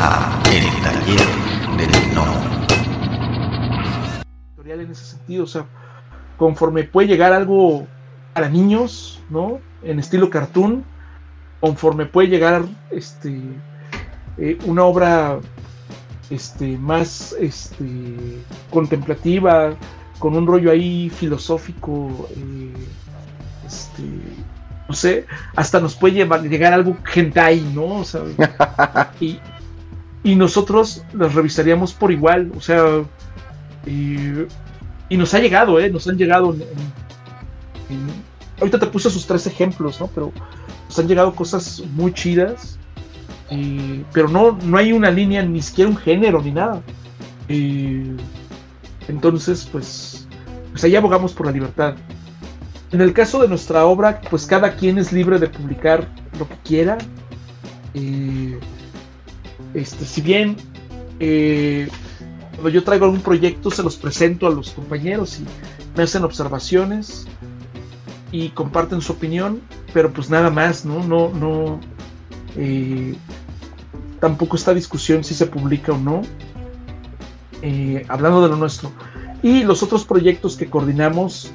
a El Taller del No. En ese sentido, o sea, conforme puede llegar algo para niños, ¿no? En estilo cartoon, conforme puede llegar este, eh, una obra este, más este, contemplativa, con un rollo ahí filosófico, eh, este, no sé, hasta nos puede llevar, llegar algo hentai, ¿no? O sea, y, y, nosotros las revisaríamos por igual, o sea, y, y nos ha llegado, ¿eh? Nos han llegado ahorita te puse sus tres ejemplos, ¿no? Pero nos han llegado cosas muy chidas pero no, no hay una línea, ni siquiera un género, ni nada. entonces, pues, pues ahí abogamos por la libertad. En el caso de nuestra obra, pues cada quien es libre de publicar lo que quiera. Este, si bien eh, cuando yo traigo algún proyecto se los presento a los compañeros y me hacen observaciones y comparten su opinión, pero pues nada más, ¿no? No, no, eh, tampoco está discusión si se publica o no, eh, hablando de lo nuestro. Y los otros proyectos que coordinamos,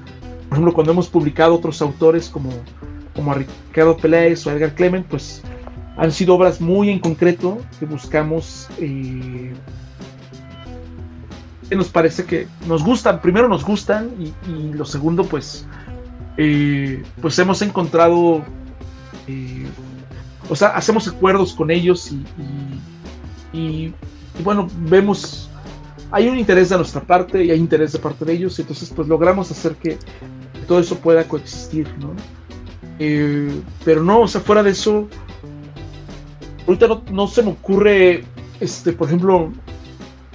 por ejemplo, cuando hemos publicado otros autores como, como a Ricardo Peláez o Edgar Clement, pues han sido obras muy en concreto que buscamos. Eh, que nos parece que nos gustan, primero nos gustan y, lo segundo pues pues hemos encontrado o sea, hacemos acuerdos con ellos y, bueno, vemos, hay un interés de nuestra parte y hay interés de parte de ellos, y entonces pues logramos hacer que todo eso pueda coexistir, ¿no? Eh, pero no, o sea, fuera de eso, ahorita no, se me ocurre, este, por ejemplo,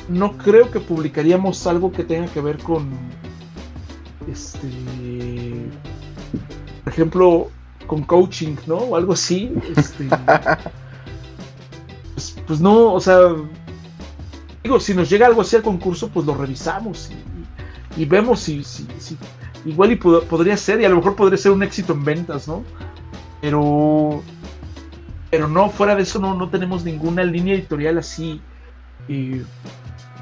no creo que publicaríamos algo que tenga que ver con, este, por ejemplo, con coaching, ¿no? O algo así. Este, pues, pues, no, o sea, digo, si nos llega algo así al concurso, pues lo revisamos y, vemos si, si, igual y podría ser, y a lo mejor podría ser un éxito en ventas, ¿no? Pero, pero no, fuera de eso no, no tenemos ninguna línea editorial así eh,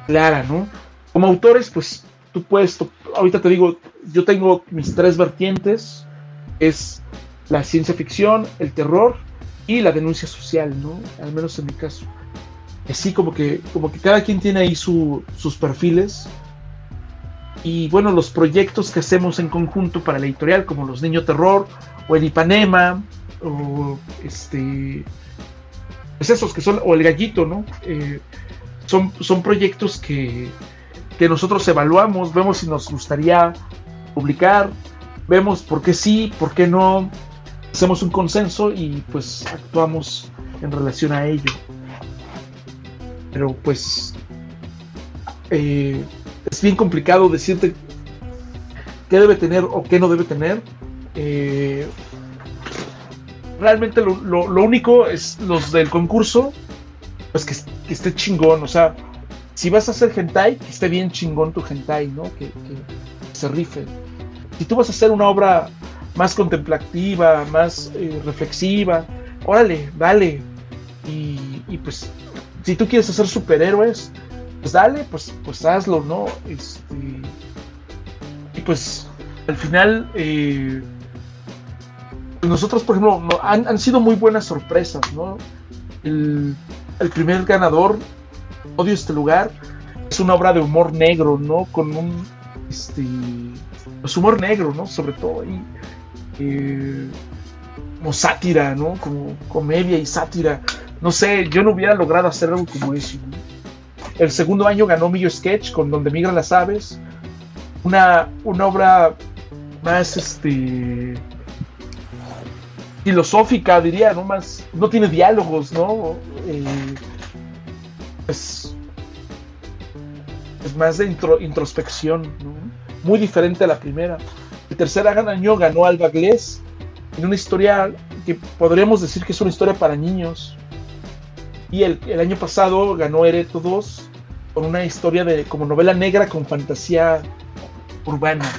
clara, ¿no? Como autores, pues tú puedes, ahorita te digo, yo tengo mis tres vertientes, es la ciencia ficción, el terror y la denuncia social, ¿no? Al menos en mi caso. Así como que, como que cada quien tiene ahí sus perfiles. Y bueno, los proyectos que hacemos en conjunto para la editorial, como Los Niños Terror, o el Ipanema, o este. Pues esos que son, o el Gallito, ¿no? Eh, son, son proyectos que, que nosotros evaluamos, vemos si nos gustaría publicar, vemos por qué sí, por qué no, hacemos un consenso y pues actuamos en relación a ello. Pero pues eh, es bien complicado decirte qué debe tener o qué no debe tener. Eh, realmente lo, único es los del concurso, pues que, esté chingón. O sea, si vas a hacer hentai, que esté bien chingón tu hentai, ¿no? Que, que se rife. Si tú vas a hacer una obra más contemplativa, más eh, reflexiva. Órale, dale. Y, pues, si tú quieres hacer superhéroes, pues dale, pues, pues hazlo, ¿no? Este, y pues, al final, eh, nosotros, por ejemplo, han, sido muy buenas sorpresas, ¿no? El, primer ganador, Odio este lugar, es una obra de humor negro, ¿no? Con un, este, pues humor negro, ¿no? Sobre todo. Y, eh, como sátira, ¿no? Como comedia y sátira. No sé, yo no hubiera logrado hacer algo como eso. El segundo año ganó Millo Sketch con Donde migran las aves. Una, una obra más este filosófica, diría, ¿no? Más, no tiene diálogos, ¿no? Eh, es, más de introspección, Muy diferente a la primera. El tercer año ganó Alba Glés en una historia que podríamos decir que es una historia para niños. Y el, año pasado ganó Ereto 2 con una historia de como novela negra con fantasía urbana.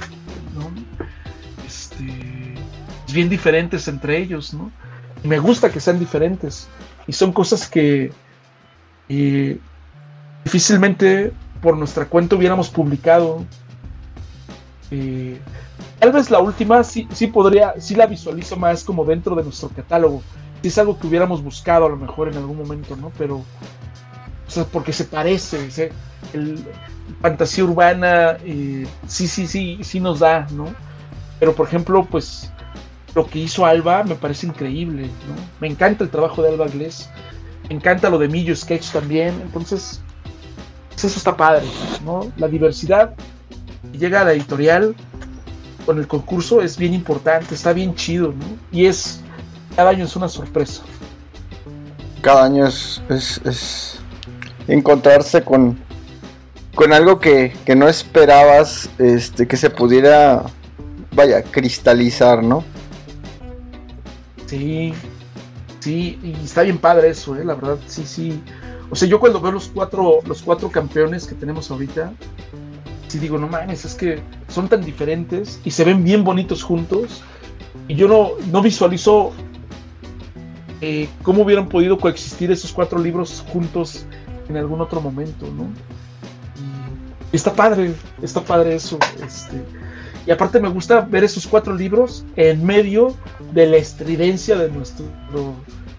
Bien diferentes entre ellos, ¿no? Y me gusta que sean diferentes. Y son cosas que, Y difícilmente por nuestra cuenta hubiéramos publicado. Eh, tal vez la última sí, sí podría, sí la visualizo más como dentro de nuestro catálogo. Si es algo que hubiéramos buscado a lo mejor en algún momento, ¿no? Pero, o sea, porque se parece, ¿sí? el, fantasía urbana, eh, sí, sí, sí, sí nos da, ¿no? Pero por ejemplo, pues lo que hizo Alba me parece increíble, ¿no? Me encanta el trabajo de Alba Glés, me encanta lo de Millo Sketch también, entonces pues eso está padre, ¿no? La diversidad que llega a la editorial con el concurso es bien importante, está bien chido, ¿no? Y es, cada año es una sorpresa. Cada año es, es, es encontrarse con, con algo que, que, no esperabas este, que se pudiera, vaya, cristalizar, ¿no? Sí, sí, y está bien padre eso, ¿eh? la verdad, sí, sí. O sea, yo cuando veo los cuatro, los cuatro campeones que tenemos ahorita, sí digo, no mames, es que son tan diferentes y se ven bien bonitos juntos. Y yo no, no visualizo eh, cómo hubieran podido coexistir esos cuatro libros juntos en algún otro momento, ¿no? Está padre, está padre eso. Este, y aparte me gusta ver esos cuatro libros en medio de la estridencia de nuestro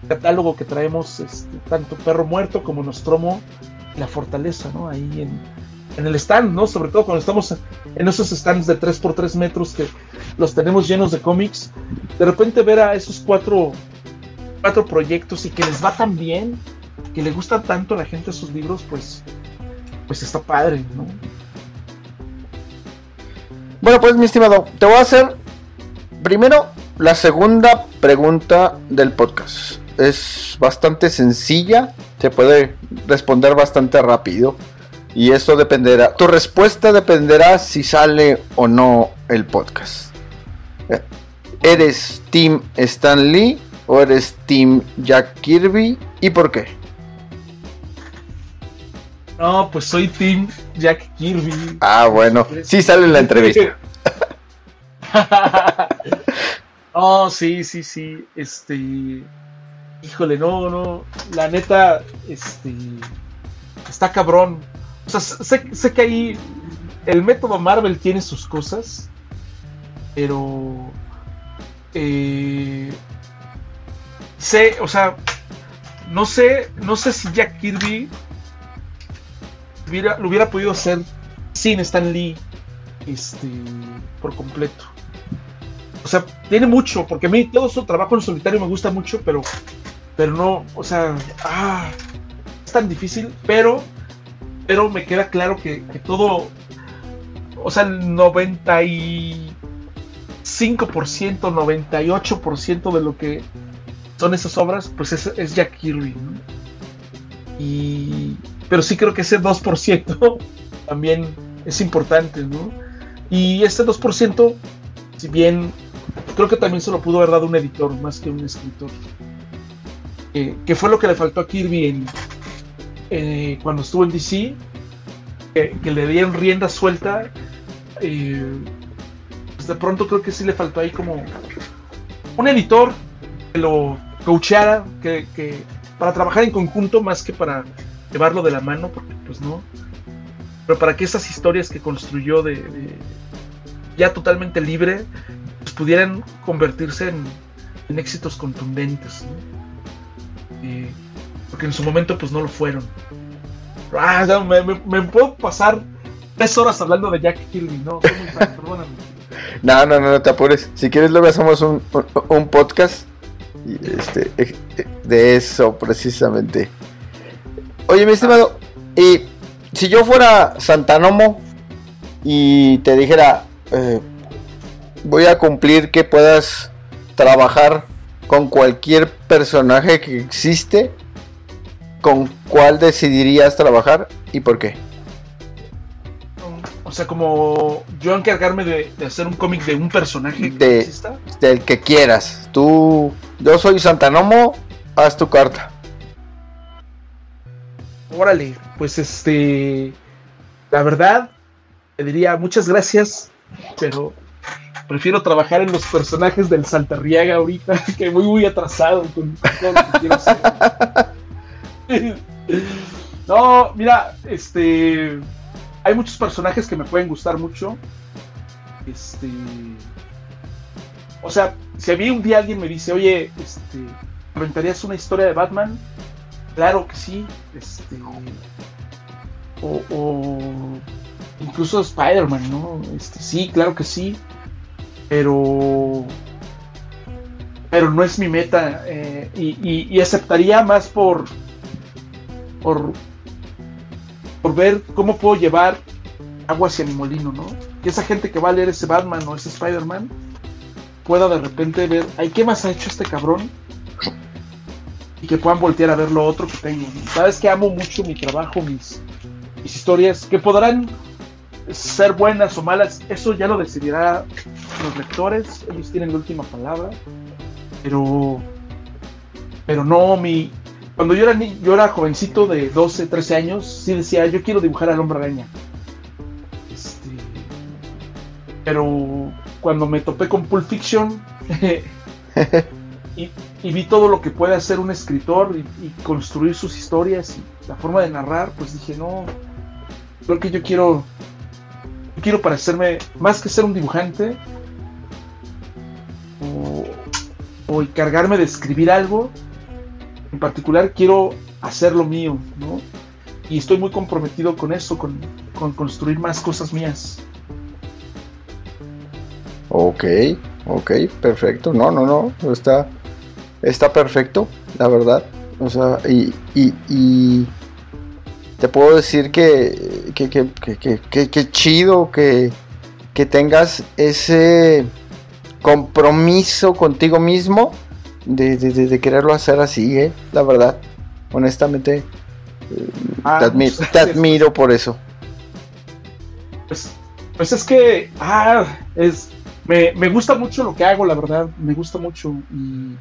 catálogo que traemos, este, tanto Perro Muerto como Nostromo La Fortaleza, ¿no? Ahí en, en, el stand, ¿no? Sobre todo cuando estamos en esos stands de 3x3 metros que los tenemos llenos de cómics, de repente ver a esos cuatro, cuatro proyectos y que les va tan bien, que le gusta tanto a la gente esos libros, pues, pues está padre, ¿no? Bueno, pues mi estimado, te voy a hacer primero la segunda pregunta del podcast. Es bastante sencilla, se puede responder bastante rápido y eso dependerá, tu respuesta dependerá si sale o no el podcast. ¿Eres Team Stan Lee o eres Team Jack Kirby y por qué? No, pues soy Team Jack Kirby. Ah, bueno, sí sale en la entrevista. oh, sí, sí, sí. Este. Híjole, no, no. La neta, este. Está cabrón. O sea, sé, sé que ahí. El método Marvel tiene sus cosas. Pero. Eh, sé, o sea. No sé. No sé si Jack Kirby. Lo hubiera podido hacer sin Stan Lee. Este. Por completo. O sea, tiene mucho, porque a mí todo su trabajo en solitario me gusta mucho, pero, pero no, o sea, ah, es tan difícil, pero, pero me queda claro que, que todo, o sea, el 95%, 98% de lo que son esas obras, pues es, es Jack Kirby, ¿no? Y, pero sí creo que ese 2% también es importante, ¿no? Y este 2%, si bien creo que también se lo pudo haber dado un editor más que un escritor. Eh, que fue lo que le faltó a Kirby en, eh, cuando estuvo en DC, que, le dieron rienda suelta. Eh, pues de pronto creo que sí le faltó ahí como un editor que lo coacheara, que, para trabajar en conjunto más que para llevarlo de la mano, porque pues no. Pero para que esas historias que construyó de, ya totalmente libre pues, pudieran convertirse en, en éxitos contundentes. ¿no? Eh, porque en su momento pues no lo fueron. Ah, me, puedo pasar tres horas hablando de Jack Kirby, ¿no? Perdóname. No, no, no, no te apures. Si quieres luego hacemos un, un, podcast este, de eso precisamente. Oye, mi estimado, y si yo fuera Santanomo y te dijera, eh, voy a cumplir que puedas trabajar con cualquier personaje que existe, ¿con cuál decidirías trabajar y por qué? O sea, como yo encargarme de, de hacer un cómic de un personaje que de, exista. Del que quieras. Tú, yo soy Santanomo, haz tu carta. Órale, pues este, la verdad, te diría muchas gracias, pero prefiero trabajar en los personajes del Saltarriaga ahorita, que voy muy atrasado con todo lo que quiero hacer. no, mira, este. Hay muchos personajes que me pueden gustar mucho. Este. O sea, si a mí un día alguien me dice, oye, este, ¿aventarías una historia de Batman? Claro que sí. Este. O, o incluso Spider-Man, ¿no? Este, sí, claro que sí. Pero. Pero no es mi meta. eh, y, y- y aceptaría más por. Por. Por ver cómo puedo llevar agua hacia mi molino, ¿no? Que esa gente que va a leer ese Batman o ese Spider-Man pueda de repente ver, ay, ¿qué más ha hecho este cabrón? Y que puedan voltear a ver lo otro que tengo. Sabes que amo mucho mi trabajo, mis, mis historias, que podrán ser buenas o malas, eso ya lo decidirá los lectores, ellos tienen la última palabra. Pero, pero no, mi, cuando yo era, ni- yo era jovencito de 12, 13 años, sí decía, yo quiero dibujar al hombre araña. Este, pero cuando me topé con Pulp Fiction y, vi todo lo que puede hacer un escritor y, y construir sus historias y la forma de narrar, pues dije, no, creo que yo quiero, yo quiero parecerme, más que ser un dibujante, o, o encargarme de escribir algo, en particular quiero hacer lo mío, ¿no? Y estoy muy comprometido con eso, con, con construir más cosas mías. Ok, ok, perfecto. No, no, no, está, está perfecto, la verdad. O sea, y, y, y te puedo decir que, que, que, que, chido que, que tengas ese compromiso contigo mismo de, de- quererlo hacer así, ¿eh? La verdad, honestamente, eh, Ah, te, admi- muchas te gracias. admiro por eso. Pues, pues es que, ah, es, me, me gusta mucho lo que hago, la verdad, me gusta mucho. Y,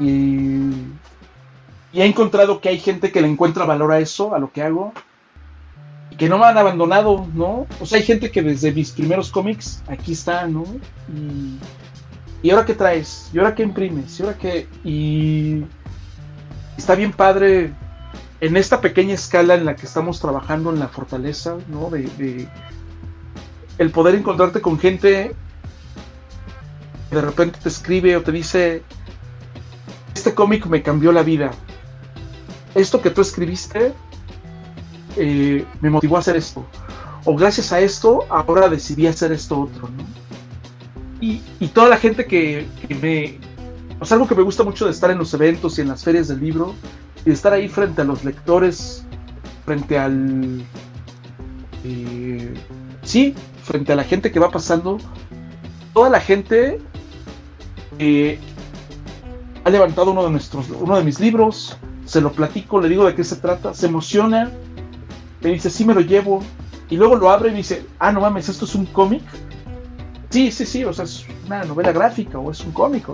y, y he encontrado que hay gente que le encuentra valor a eso, a lo que hago, y que no me han abandonado, ¿no? O sea, hay gente que desde mis primeros cómics, aquí está, ¿no? Y, ¿y ahora qué traes? ¿Y ahora qué imprimes? ¿Y ahora qué? Y está bien padre en esta pequeña escala en la que estamos trabajando en la fortaleza, ¿no? De, de el poder encontrarte con gente que de repente te escribe o te dice, este cómic me cambió la vida. Esto que tú escribiste eh, me motivó a hacer esto. O gracias a esto, ahora decidí hacer esto otro, ¿no? Y, y toda la gente que, me... O algo que me gusta mucho de estar en los eventos y en las ferias del libro, y de estar ahí frente a los lectores, frente al... eh, sí, frente a la gente que va pasando, toda la gente eh, ha levantado uno de nuestros, uno de mis libros, se lo platico, le digo de qué se trata, se emociona, me dice, sí me lo llevo, y luego lo abre y me dice, ah, no mames, esto es un cómic. Sí, sí, sí, o sea, es una novela gráfica o es un cómic.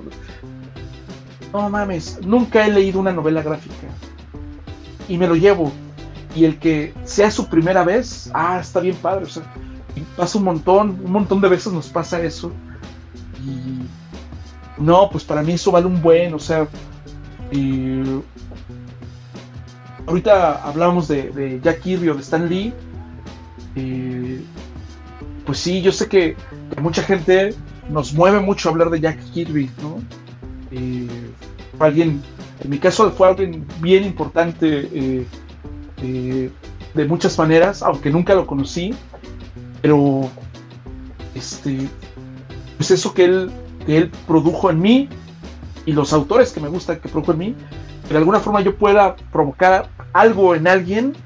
No mames, nunca he leído una novela gráfica. Y me lo llevo. Y el que sea su primera vez, ah, está bien padre. O sea, pasa un montón, un montón de veces nos pasa eso. Y no, pues para mí eso vale un buen, o sea, eh, ahorita hablábamos de, de Jack Kirby o de Stan Lee. pues sí, yo sé que, mucha gente nos mueve mucho hablar de Jack Kirby, ¿no? Eh, alguien, en mi caso fue alguien bien importante eh, eh, de muchas maneras, aunque nunca lo conocí, pero este, pues eso que él, que él produjo en mí y los autores que me gustan que produjo en mí, que de alguna forma yo pueda provocar algo en alguien,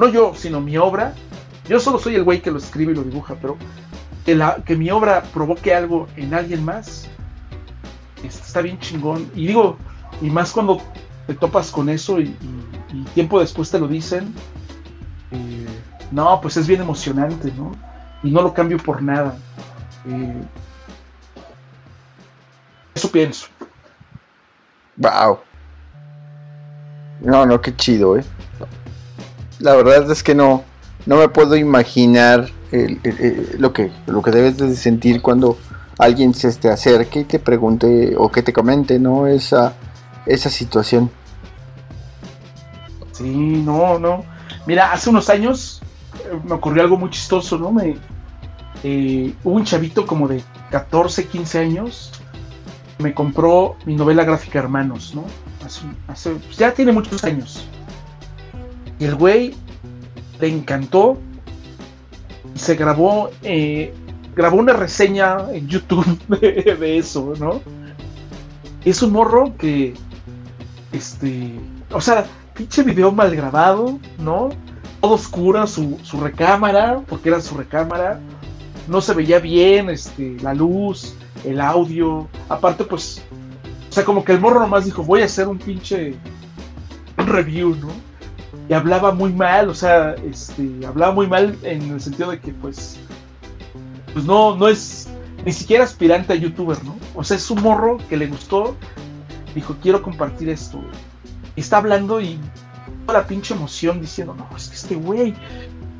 no yo, sino mi obra. Yo solo soy el güey que lo escribe y lo dibuja, pero que, la, que mi obra provoque algo en alguien más, está bien chingón. Y digo, y más cuando te topas con eso y tiempo después te lo dicen, eh, no, pues es bien emocionante, ¿no? Y no lo cambio por nada. Eh, eso pienso. Wow. No, no, qué chido, eh. La verdad es que no, no me puedo imaginar el- el- el- lo que, lo que debes de sentir cuando alguien se te acerque y te pregunte o que te comente, ¿no? Esa, esa situación. Sí, no, no. Mira, hace unos años eh, me ocurrió algo muy chistoso, ¿no? Me, eh, hubo un chavito como de 14, 15 años, me compró mi novela gráfica Hermanos, ¿no? Hace, pues ya tiene muchos años. Y el güey le encantó se grabó, eh, grabó una reseña en YouTube de, eso, ¿no? Es un morro que, este, o sea, pinche video mal grabado, ¿no? Todo oscura su, su recámara, porque era su recámara no se veía bien, este, la luz, el audio. Aparte, pues, o sea, como que el morro nomás dijo, voy a hacer un pinche review, ¿no? Y hablaba muy mal, o sea, este, hablaba muy mal en el sentido de que, pues, pues no, no es ni siquiera aspirante a youtuber, ¿no? O sea, es un morro que le gustó, dijo, quiero compartir esto. Está hablando y toda la pinche emoción diciendo, no, es que este güey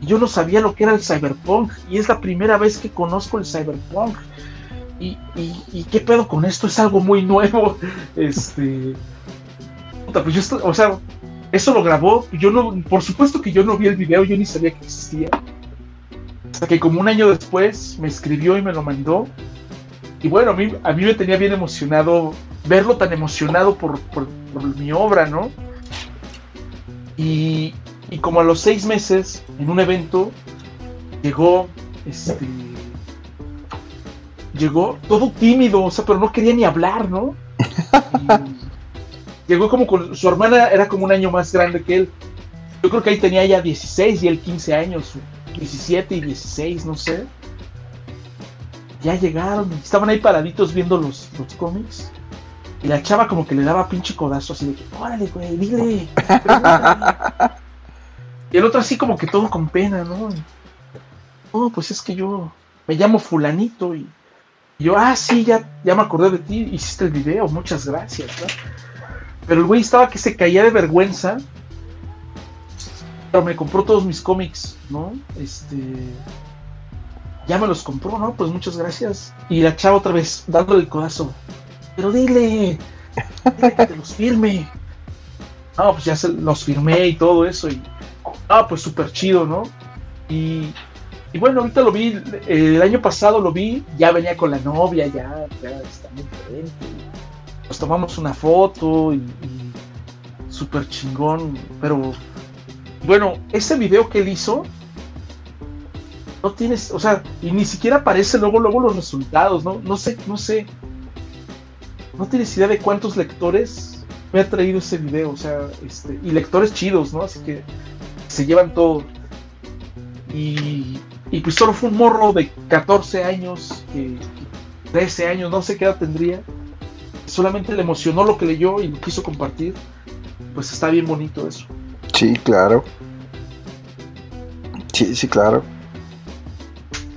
yo no sabía lo que era el cyberpunk y es la primera vez que conozco el cyberpunk. Y, y, qué pedo con esto, es algo muy nuevo. Este. pues yo, o sea, eso lo grabó. Yo no, por supuesto que yo no vi el video, yo ni sabía que existía. Hasta que como un año después me escribió y me lo mandó. Y bueno, a mí, a mí me tenía bien emocionado verlo tan emocionado por, por, por mi obra, ¿no? Y, y como a los seis meses, en un evento, llegó, este, llegó todo tímido, o sea, pero no quería ni hablar, ¿no? llegó como con su hermana, era como un año más grande que él. Yo creo que ahí tenía ya 16 y él 15 años, 17 y 16, no sé. Ya llegaron, estaban ahí paraditos viendo los, los cómics. Y la chava como que le daba pinche codazo así de que, órale, güey, dile. Y el otro así como que todo con pena, ¿no? Oh, pues es que yo me llamo fulanito y, yo, ah, sí, ya, ya me acordé de ti, hiciste el video, muchas gracias, ¿no? Pero el güey estaba que se caía de vergüenza. Pero me compró todos mis cómics, ¿no? Este. Ya me los compró, ¿no? Pues muchas gracias. Y la chava otra vez, dándole el codazo. Pero dile, dile que te los firme. No, pues ya se los firmé y todo eso. Y ah, pues súper chido, ¿no? Y, y, bueno, ahorita lo vi, el año pasado lo vi, ya venía con la novia, ya, ya está muy diferente. Nos tomamos una foto y, súper chingón, pero bueno, ese video que él hizo, no tienes, o sea, y ni siquiera aparece luego, luego los resultados, ¿no? No sé, no sé. No tienes idea de cuántos lectores me ha traído ese video, o sea, este, y lectores chidos, ¿no? Así que se llevan todo. Y, y pues solo fue un morro de 14 años, 13 años, no sé qué edad tendría. Solamente le emocionó lo que leyó y lo quiso compartir. Pues está bien bonito eso. Sí, claro. Sí, sí, claro.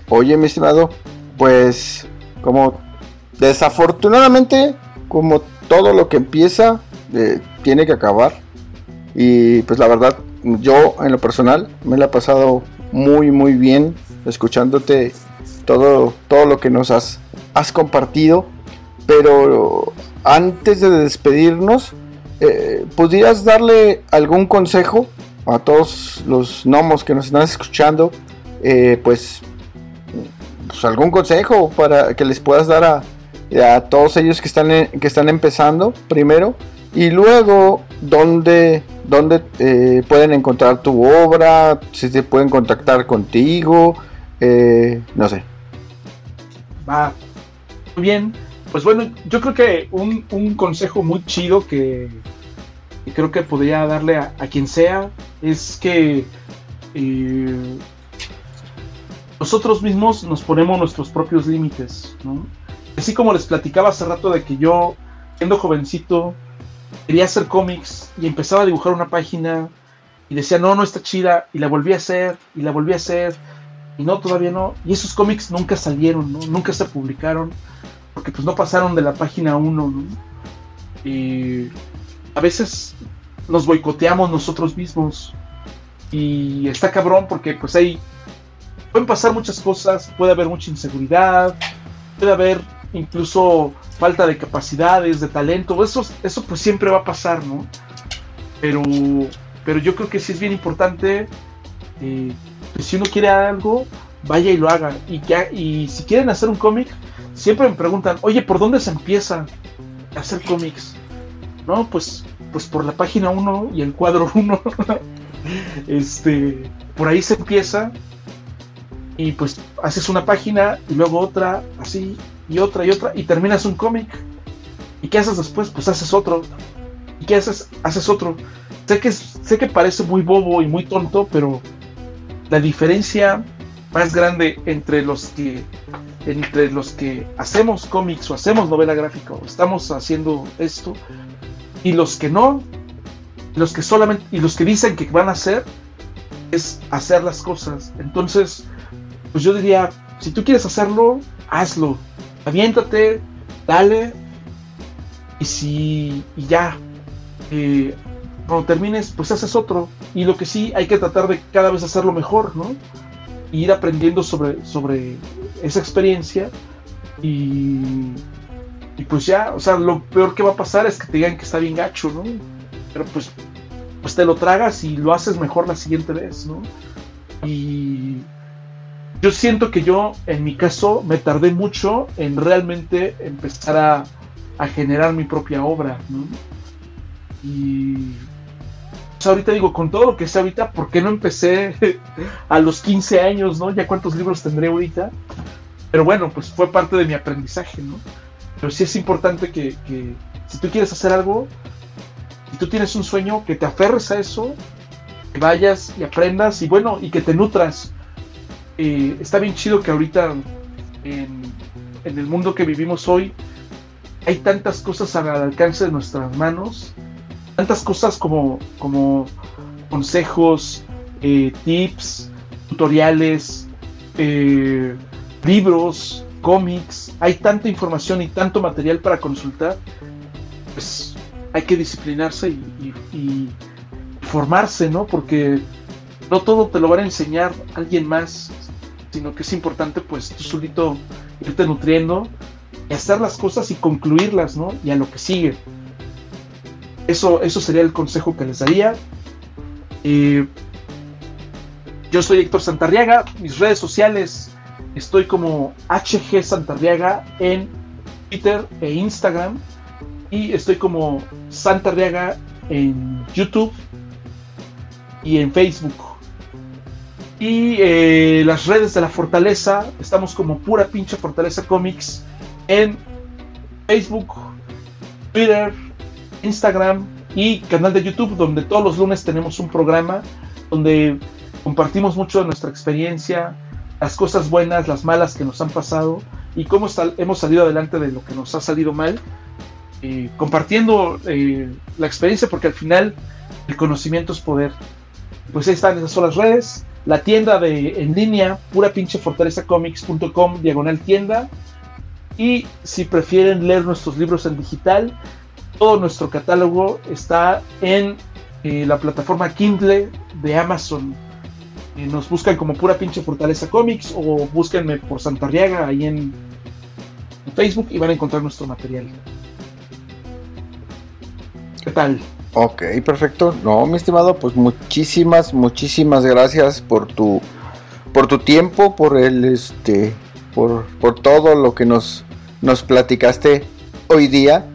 Oye, mi estimado, pues como desafortunadamente, como todo lo que empieza, eh, tiene que acabar. Y pues la verdad, yo en lo personal me la he pasado muy muy bien escuchándote todo, todo lo que nos has, has compartido. Pero antes de despedirnos, eh, ¿podrías darle algún consejo a todos los gnomos que nos están escuchando? Eh, pues, pues, algún consejo para que les puedas dar a, a todos ellos que están, que están empezando primero y luego dónde, dónde eh, pueden encontrar tu obra, si se pueden contactar contigo, eh, no sé. Va, muy bien. Pues bueno, yo creo que un, consejo muy chido que, creo que podría darle a, quien sea es que eh, nosotros mismos nos ponemos nuestros propios límites, Así como les platicaba hace rato de que yo, siendo jovencito, quería hacer cómics y empezaba a dibujar una página y decía, no, no está chida, y la volví a hacer, y la volví a hacer, y no, todavía no. Y esos cómics nunca salieron, nunca se publicaron, porque pues no pasaron de la página 1, Y a veces nos boicoteamos nosotros mismos. Y está cabrón porque pues ahí pueden pasar muchas cosas, puede haber mucha inseguridad, puede haber incluso falta de capacidades, de talento, eso, eso pues siempre va a pasar, ¿no? Pero pero yo creo que sí es bien importante, eh, que si uno quiere algo, vaya y lo haga. Y, que, y si quieren hacer un cómic, siempre me preguntan, oye, ¿por dónde se empieza a hacer cómics? No, pues, pues por la página 1 y el cuadro 1. este, por ahí se empieza y pues haces una página y luego otra, así, y otra y otra, y terminas un cómic. ¿Y qué haces después? Pues haces otro. ¿Y qué haces? Haces otro. Sé que, sé que parece muy bobo y muy tonto, pero la diferencia más grande entre los que entre los que hacemos cómics o hacemos novela gráfica o estamos haciendo esto y los que no, los que solamente y los que dicen que van a hacer es hacer las cosas. Entonces, pues yo diría, si tú quieres hacerlo, hazlo. Aviéntate, dale. Y si y ya eh, cuando termines, pues haces otro. Y lo que sí hay que tratar de cada vez hacerlo mejor, ¿no? ir aprendiendo sobre, sobre esa experiencia y, y pues ya, o sea, lo peor que va a pasar es que te digan que está bien gacho, ¿no? Pero pues, pues te lo tragas y lo haces mejor la siguiente vez, ¿no? Y yo siento que yo, en mi caso, me tardé mucho en realmente empezar a, a generar mi propia obra, ¿no? Y ahorita digo, con todo lo que sé ahorita, ¿por qué no empecé a los 15 años, no? Ya cuántos libros tendré ahorita. Pero bueno, pues fue parte de mi aprendizaje, ¿no? Pero sí es importante que, si tú quieres hacer algo, si tú tienes un sueño, que te aferres a eso, que vayas y aprendas y bueno, y que te nutras. Eh, está bien chido que ahorita en, el mundo que vivimos hoy hay tantas cosas al alcance de nuestras manos tantas cosas como, consejos, eh, tips, tutoriales, eh, libros, cómics, hay tanta información y tanto material para consultar, pues hay que disciplinarse y, formarse, ¿no? Porque no todo te lo van a enseñar alguien más, sino que es importante pues tú solito irte nutriendo y hacer las cosas y concluirlas, ¿no? Y a lo que sigue. Eso, eso sería el consejo que les daría. yo soy Héctor Santarriaga. Mis redes sociales estoy como HG Santarriaga en Twitter e Instagram. Y estoy como Santarriaga en YouTube y en Facebook. Y eh, las redes de la Fortaleza, estamos como pura pinche Fortaleza Comics en Facebook, Twitter, Instagram y canal de YouTube, donde todos los lunes tenemos un programa donde compartimos mucho de nuestra experiencia, las cosas buenas, las malas que nos han pasado y cómo hemos salido adelante de lo que nos ha salido mal, eh, compartiendo eh, la experiencia porque al final el conocimiento es poder. Pues ahí están esas son las redes, la tienda de en línea, pura pinche diagonal tienda. Y si prefieren leer nuestros libros en digital, todo nuestro catálogo está en eh, la plataforma Kindle de Amazon. Eh, nos buscan como pura pinche Fortaleza Comics o búsquenme por Santarriaga ahí en Facebook y van a encontrar nuestro material. ¿Qué tal? Ok, perfecto. No, mi estimado, pues muchísimas, muchísimas gracias por tu por tu tiempo, por el este por, por todo lo que nos nos platicaste hoy día.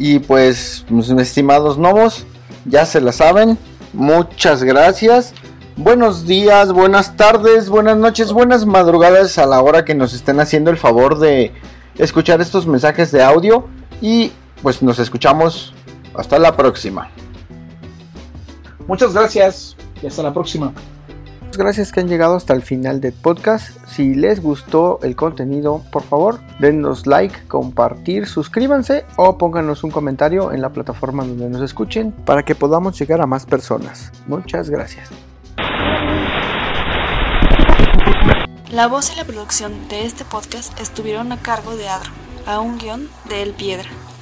Y pues, mis estimados gnomos, ya se la saben. Muchas gracias. Buenos días, buenas tardes, buenas noches, buenas madrugadas a la hora que nos estén haciendo el favor de escuchar estos mensajes de audio. Y pues nos escuchamos hasta la próxima. Muchas gracias y hasta la próxima gracias que han llegado hasta el final del podcast. Si les gustó el contenido, por favor, denos like, compartir, suscríbanse o pónganos un comentario en la plataforma donde nos escuchen para que podamos llegar a más personas. Muchas gracias. La voz y la producción de este podcast estuvieron a cargo de Adro, a un guion de El Piedra.